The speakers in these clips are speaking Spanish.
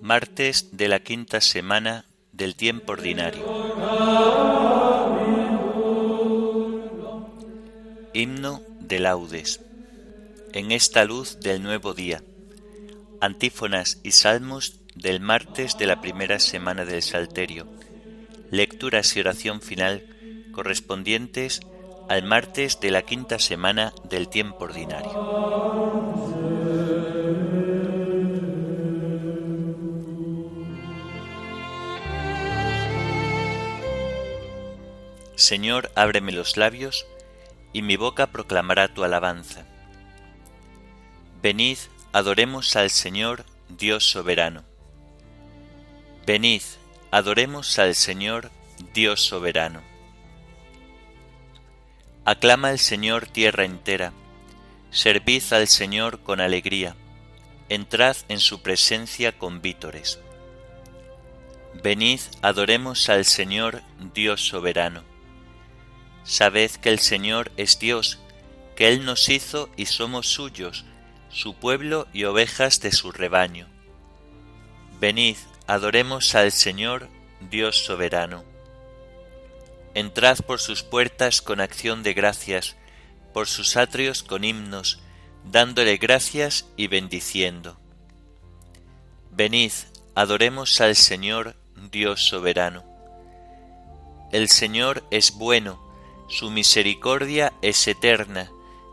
Martes de la quinta semana del tiempo ordinario. Himno de laudes en esta luz del nuevo día. Antífonas y salmos del martes de la primera semana del Salterio. Lecturas y oración final correspondientes al martes de la quinta semana del tiempo ordinario. Señor, ábreme los labios, y mi boca proclamará tu alabanza. Venid, adoremos al Señor, Dios soberano. Venid, adoremos al Señor, Dios soberano. Aclama al Señor tierra entera, servid al Señor con alegría, entrad en su presencia con vítores. Venid, adoremos al Señor, Dios soberano. Sabed que el Señor es Dios, que Él nos hizo y somos suyos, su pueblo y ovejas de su rebaño. Venid, adoremos al Señor, Dios soberano. Entrad por sus puertas con acción de gracias, por sus atrios con himnos, dándole gracias y bendiciendo. Venid, adoremos al Señor, Dios soberano. El Señor es bueno, su misericordia es eterna,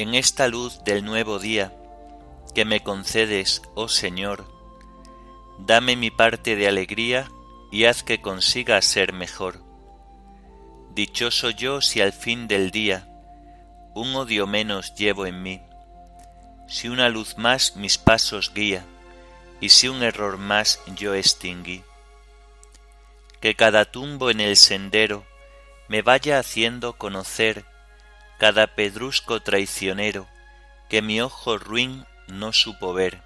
En esta luz del nuevo día que me concedes, oh Señor, dame mi parte de alegría y haz que consiga ser mejor. Dichoso yo si al fin del día un odio menos llevo en mí, si una luz más mis pasos guía y si un error más yo extinguí. Que cada tumbo en el sendero me vaya haciendo conocer cada pedrusco traicionero que mi ojo ruin no supo ver.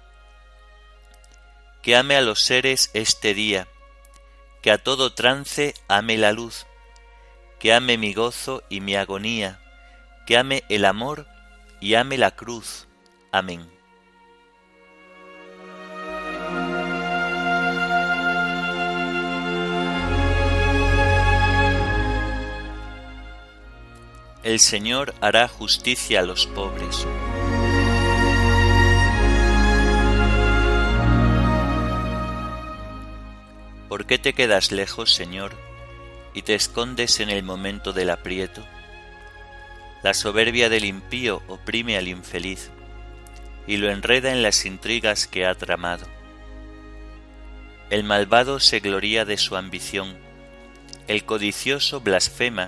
Que ame a los seres este día, que a todo trance ame la luz, que ame mi gozo y mi agonía, que ame el amor y ame la cruz. Amén. El Señor hará justicia a los pobres. ¿Por qué te quedas lejos, Señor, y te escondes en el momento del aprieto? La soberbia del impío oprime al infeliz y lo enreda en las intrigas que ha tramado. El malvado se gloría de su ambición, el codicioso blasfema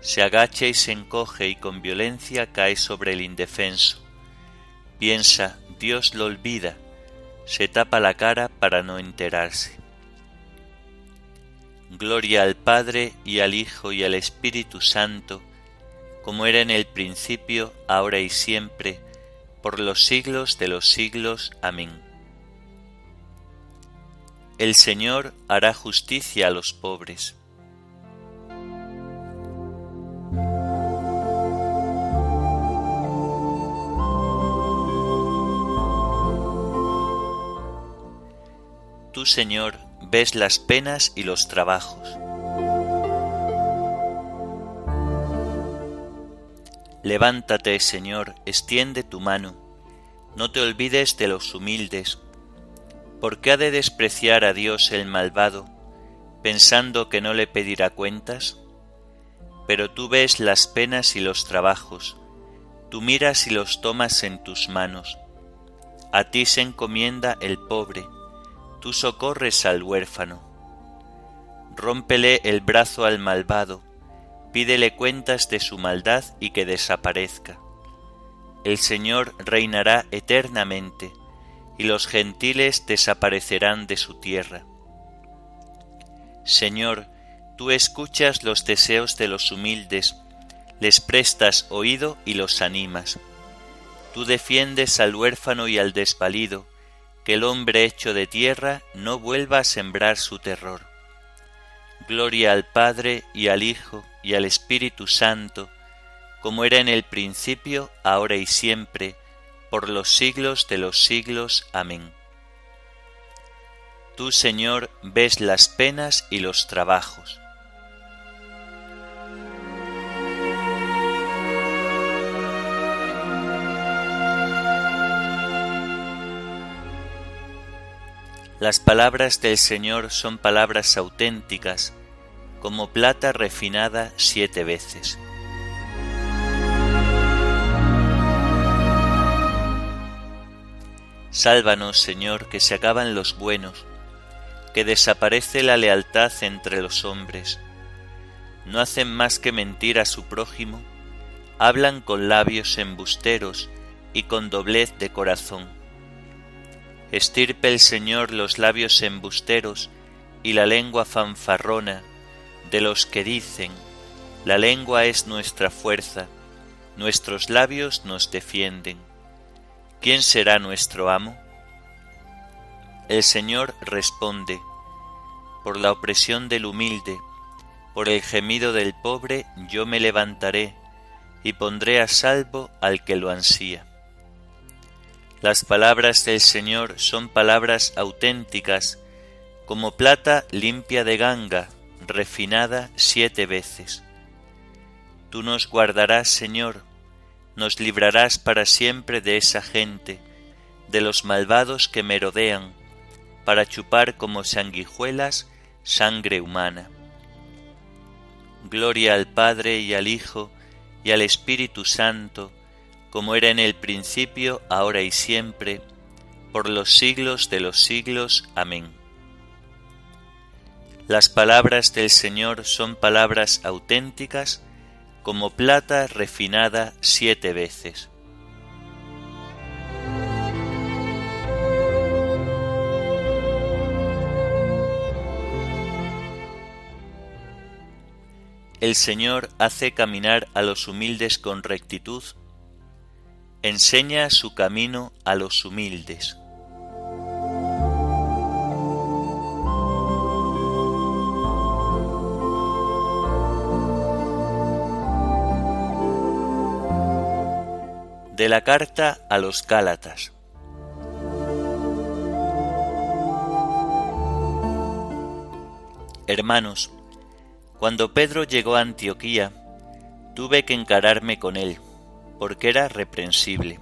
Se agacha y se encoge y con violencia cae sobre el indefenso. Piensa, Dios lo olvida, se tapa la cara para no enterarse. Gloria al Padre y al Hijo y al Espíritu Santo, como era en el principio, ahora y siempre, por los siglos de los siglos. Amén. El Señor hará justicia a los pobres. Señor, ves las penas y los trabajos. Levántate, Señor, extiende tu mano, no te olvides de los humildes. ¿Por qué ha de despreciar a Dios el malvado, pensando que no le pedirá cuentas? Pero tú ves las penas y los trabajos, tú miras y los tomas en tus manos. A ti se encomienda el pobre, tú socorres al huérfano. Rómpele el brazo al malvado, pídele cuentas de su maldad y que desaparezca. El Señor reinará eternamente, y los gentiles desaparecerán de su tierra. Señor, tú escuchas los deseos de los humildes, les prestas oído y los animas. Tú defiendes al huérfano y al desvalido, que el hombre hecho de tierra no vuelva a sembrar su terror. Gloria al Padre y al Hijo y al Espíritu Santo, como era en el principio, ahora y siempre, por los siglos de los siglos. Amén. Tú, Señor, ves las penas y los trabajos Las palabras del Señor son palabras auténticas, como plata refinada siete veces. Sálvanos, Señor, que se acaban los buenos, que desaparece la lealtad entre los hombres. No hacen más que mentir a su prójimo, hablan con labios embusteros y con doblez de corazón Estirpe el Señor los labios embusteros y la lengua fanfarrona de los que dicen, la lengua es nuestra fuerza, nuestros labios nos defienden. ¿Quién será nuestro amo? El Señor responde, por la opresión del humilde, por el gemido del pobre yo me levantaré y pondré a salvo al que lo ansía. Las palabras del Señor son palabras auténticas, como plata limpia de ganga, refinada siete veces. Tú nos guardarás, Señor, nos librarás para siempre de esa gente, de los malvados que merodean, para chupar como sanguijuelas sangre humana. Gloria al Padre y al Hijo y al Espíritu Santo, como era en el principio, ahora y siempre, por los siglos de los siglos. Amén. Las palabras del Señor son palabras auténticas, como plata refinada siete veces. El Señor hace caminar a los humildes con rectitud enseña su camino a los humildes. De la carta a los Gálatas. Hermanos, cuando Pedro llegó a Antioquía, tuve que encararme con él porque era reprensible.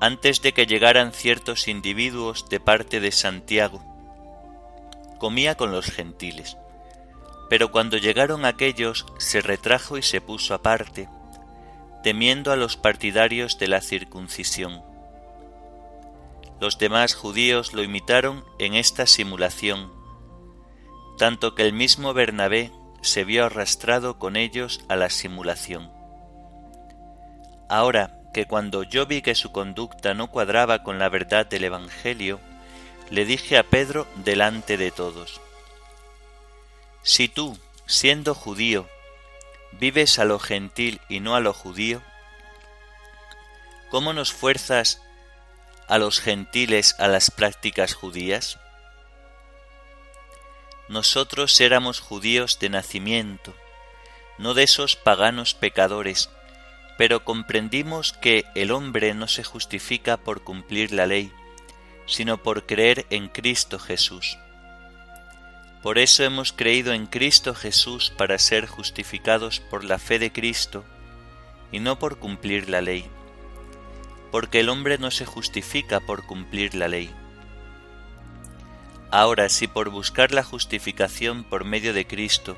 Antes de que llegaran ciertos individuos de parte de Santiago, comía con los gentiles, pero cuando llegaron aquellos se retrajo y se puso aparte, temiendo a los partidarios de la circuncisión. Los demás judíos lo imitaron en esta simulación, tanto que el mismo Bernabé se vio arrastrado con ellos a la simulación. Ahora que cuando yo vi que su conducta no cuadraba con la verdad del Evangelio, le dije a Pedro delante de todos, Si tú, siendo judío, vives a lo gentil y no a lo judío, ¿cómo nos fuerzas a los gentiles a las prácticas judías? Nosotros éramos judíos de nacimiento, no de esos paganos pecadores, pero comprendimos que el hombre no se justifica por cumplir la ley, sino por creer en Cristo Jesús. Por eso hemos creído en Cristo Jesús para ser justificados por la fe de Cristo y no por cumplir la ley porque el hombre no se justifica por cumplir la ley. Ahora, si por buscar la justificación por medio de Cristo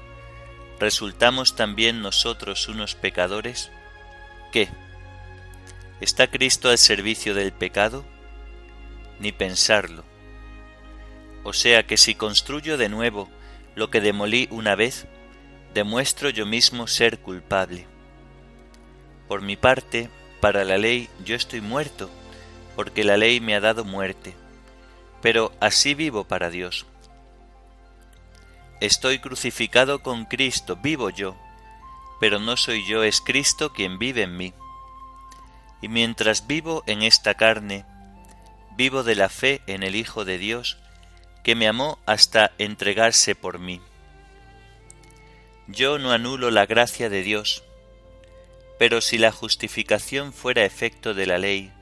resultamos también nosotros unos pecadores, ¿qué? ¿Está Cristo al servicio del pecado? Ni pensarlo. O sea que si construyo de nuevo lo que demolí una vez, demuestro yo mismo ser culpable. Por mi parte, para la ley yo estoy muerto, porque la ley me ha dado muerte, pero así vivo para Dios. Estoy crucificado con Cristo, vivo yo, pero no soy yo, es Cristo quien vive en mí. Y mientras vivo en esta carne, vivo de la fe en el Hijo de Dios, que me amó hasta entregarse por mí. Yo no anulo la gracia de Dios, pero si la justificación fuera efecto de la ley,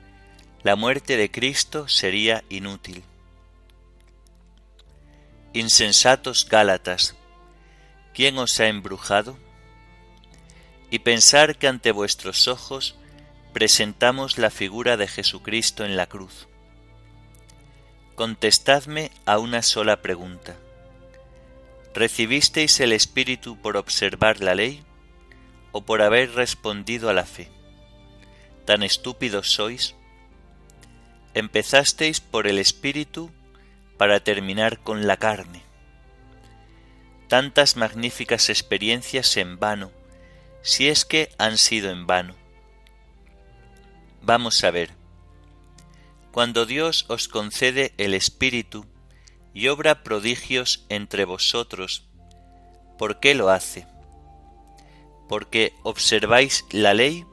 la muerte de Cristo sería inútil. Insensatos Gálatas, ¿quién os ha embrujado? Y pensar que ante vuestros ojos presentamos la figura de Jesucristo en la cruz. Contestadme a una sola pregunta. ¿Recibisteis el Espíritu por observar la ley? o por haber respondido a la fe. ¿Tan estúpidos sois? Empezasteis por el Espíritu para terminar con la carne. Tantas magníficas experiencias en vano, si es que han sido en vano. Vamos a ver. Cuando Dios os concede el Espíritu y obra prodigios entre vosotros, ¿por qué lo hace? porque observáis la ley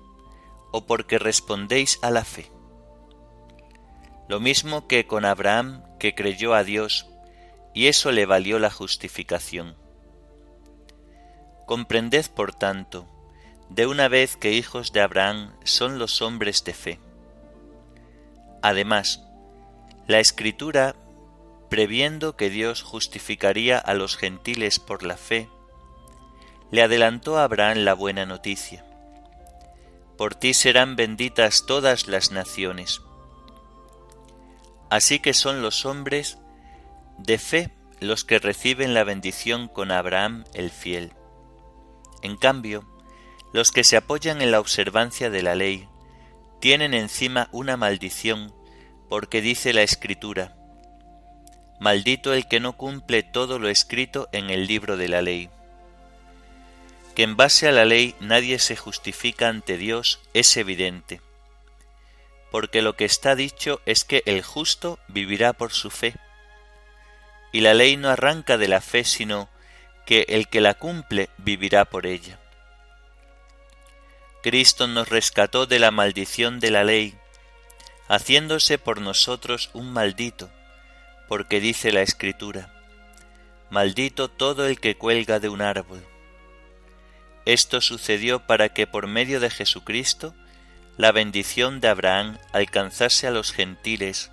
o porque respondéis a la fe. Lo mismo que con Abraham que creyó a Dios y eso le valió la justificación. Comprended, por tanto, de una vez que hijos de Abraham son los hombres de fe. Además, la Escritura, previendo que Dios justificaría a los gentiles por la fe, le adelantó a Abraham la buena noticia. Por ti serán benditas todas las naciones. Así que son los hombres de fe los que reciben la bendición con Abraham el fiel. En cambio, los que se apoyan en la observancia de la ley tienen encima una maldición, porque dice la Escritura, Maldito el que no cumple todo lo escrito en el libro de la ley que en base a la ley nadie se justifica ante Dios es evidente, porque lo que está dicho es que el justo vivirá por su fe, y la ley no arranca de la fe, sino que el que la cumple vivirá por ella. Cristo nos rescató de la maldición de la ley, haciéndose por nosotros un maldito, porque dice la Escritura, Maldito todo el que cuelga de un árbol esto sucedió para que por medio de Jesucristo la bendición de Abraham alcanzase a los gentiles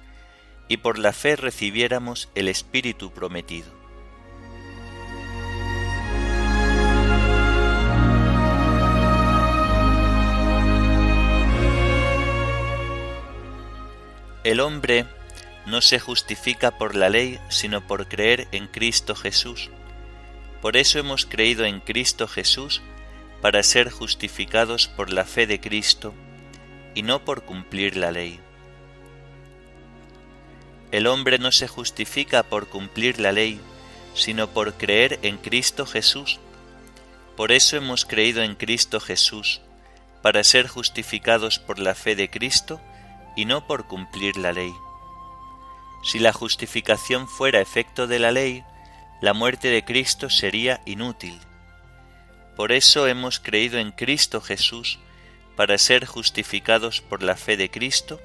y por la fe recibiéramos el Espíritu prometido. El hombre no se justifica por la ley, sino por creer en Cristo Jesús. Por eso hemos creído en Cristo Jesús para ser justificados por la fe de Cristo y no por cumplir la ley. El hombre no se justifica por cumplir la ley, sino por creer en Cristo Jesús, Por eso hemos creído en Cristo Jesús, para ser justificados por la fe de Cristo y no por cumplir la ley. Si la justificación fuera efecto de la ley, la muerte de Cristo sería inútil. Por eso hemos creído en Cristo Jesús, para ser justificados por la fe de Cristo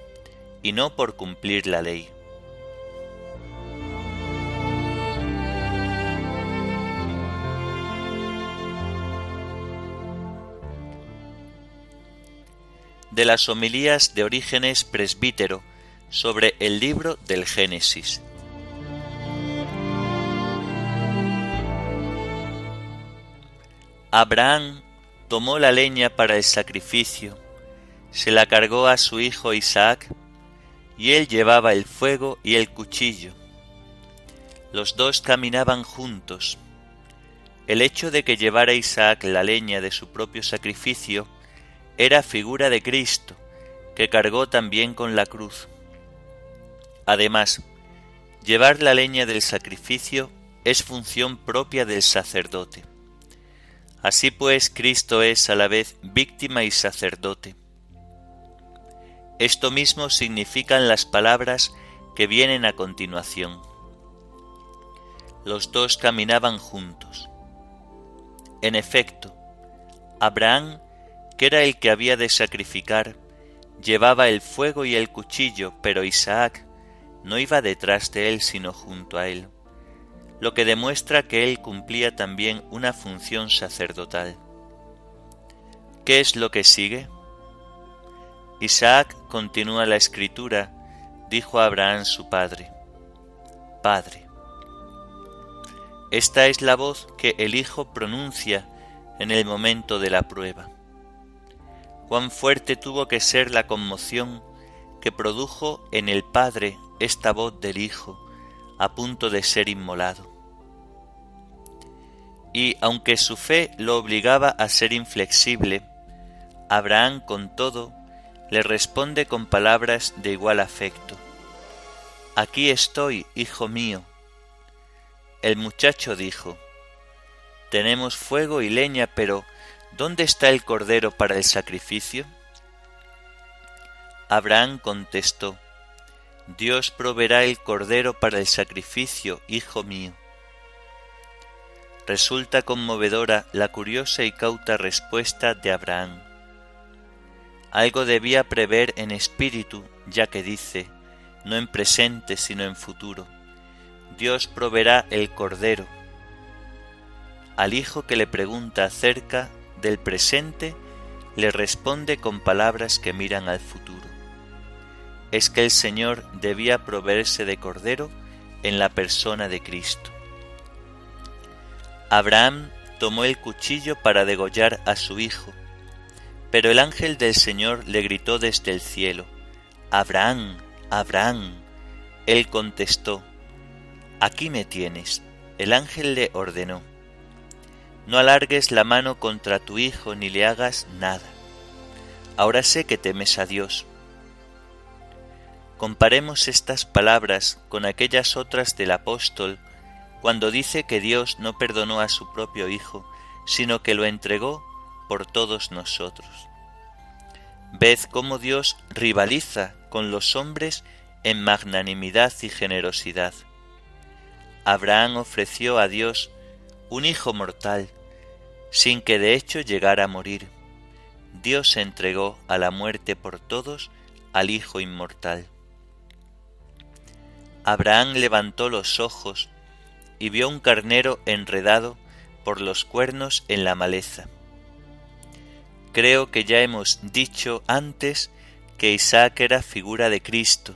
y no por cumplir la ley. De las homilías de Orígenes Presbítero sobre el libro del Génesis. Abraham tomó la leña para el sacrificio, se la cargó a su hijo Isaac, y él llevaba el fuego y el cuchillo. Los dos caminaban juntos. El hecho de que llevara Isaac la leña de su propio sacrificio era figura de Cristo, que cargó también con la cruz. Además, llevar la leña del sacrificio es función propia del sacerdote. Así pues, Cristo es a la vez víctima y sacerdote. Esto mismo significan las palabras que vienen a continuación. Los dos caminaban juntos. En efecto, Abraham que era el que había de sacrificar, llevaba el fuego y el cuchillo, pero Isaac no iba detrás de él sino junto a él, lo que demuestra que él cumplía también una función sacerdotal. ¿Qué es lo que sigue? Isaac, continúa la escritura, dijo a Abraham su padre, Padre. Esta es la voz que el Hijo pronuncia en el momento de la prueba cuán fuerte tuvo que ser la conmoción que produjo en el Padre esta voz del Hijo a punto de ser inmolado. Y aunque su fe lo obligaba a ser inflexible, Abraham con todo le responde con palabras de igual afecto. Aquí estoy, hijo mío. El muchacho dijo, Tenemos fuego y leña, pero ¿Dónde está el cordero para el sacrificio? Abraham contestó, Dios proveerá el cordero para el sacrificio, hijo mío. Resulta conmovedora la curiosa y cauta respuesta de Abraham. Algo debía prever en espíritu, ya que dice, no en presente sino en futuro, Dios proveerá el cordero. Al hijo que le pregunta acerca del presente le responde con palabras que miran al futuro. Es que el Señor debía proveerse de cordero en la persona de Cristo. Abraham tomó el cuchillo para degollar a su hijo, pero el ángel del Señor le gritó desde el cielo, Abraham, Abraham. Él contestó, Aquí me tienes. El ángel le ordenó, no alargues la mano contra tu hijo ni le hagas nada. Ahora sé que temes a Dios. Comparemos estas palabras con aquellas otras del apóstol cuando dice que Dios no perdonó a su propio Hijo, sino que lo entregó por todos nosotros. Ved cómo Dios rivaliza con los hombres en magnanimidad y generosidad. Abraham ofreció a Dios un hijo mortal, sin que de hecho llegara a morir. Dios entregó a la muerte por todos al Hijo inmortal. Abraham levantó los ojos y vio un carnero enredado por los cuernos en la maleza. Creo que ya hemos dicho antes que Isaac era figura de Cristo.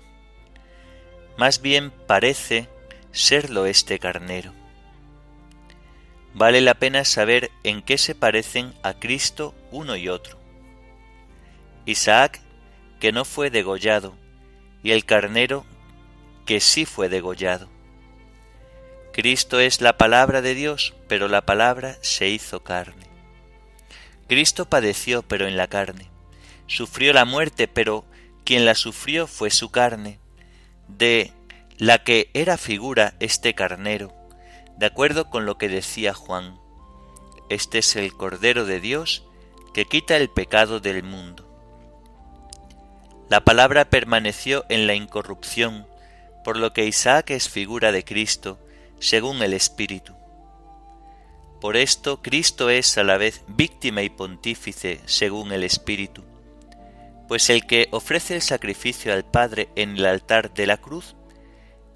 Más bien parece serlo este carnero vale la pena saber en qué se parecen a Cristo uno y otro. Isaac, que no fue degollado, y el carnero, que sí fue degollado. Cristo es la palabra de Dios, pero la palabra se hizo carne. Cristo padeció, pero en la carne. Sufrió la muerte, pero quien la sufrió fue su carne, de la que era figura este carnero de acuerdo con lo que decía Juan. este es el Cordero de Dios que quita el pecado del mundo. La palabra permaneció en la incorrupción, por lo que Isaac es figura de Cristo, según el Espíritu. Por esto Cristo es a la vez víctima y pontífice, según el Espíritu, pues el que ofrece el sacrificio al Padre en el altar de la cruz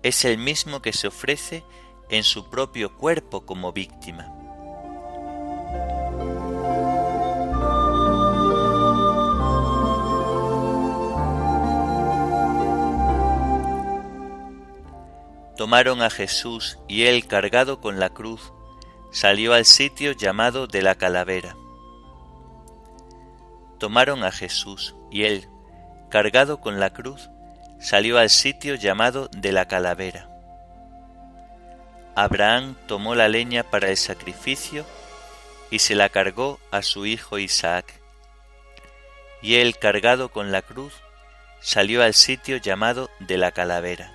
es el mismo que se ofrece en su propio cuerpo como víctima. Tomaron a Jesús y él cargado con la cruz salió al sitio llamado de la calavera. Tomaron a Jesús y él, cargado con la cruz, salió al sitio llamado de la calavera. Abraham tomó la leña para el sacrificio y se la cargó a su hijo Isaac. Y él, cargado con la cruz, salió al sitio llamado de la calavera.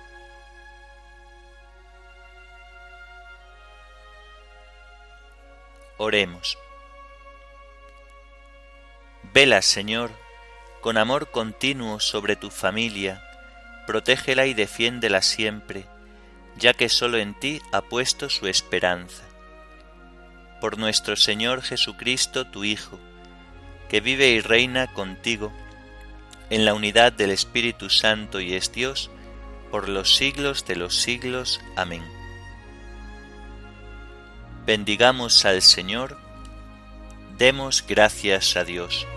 Oremos. Vela, Señor, con amor continuo sobre tu familia, protégela y defiéndela siempre, ya que sólo en ti ha puesto su esperanza. Por nuestro Señor Jesucristo, tu Hijo, que vive y reina contigo, en la unidad del Espíritu Santo y es Dios, por los siglos de los siglos. Amén. Bendigamos al Señor, demos gracias a Dios.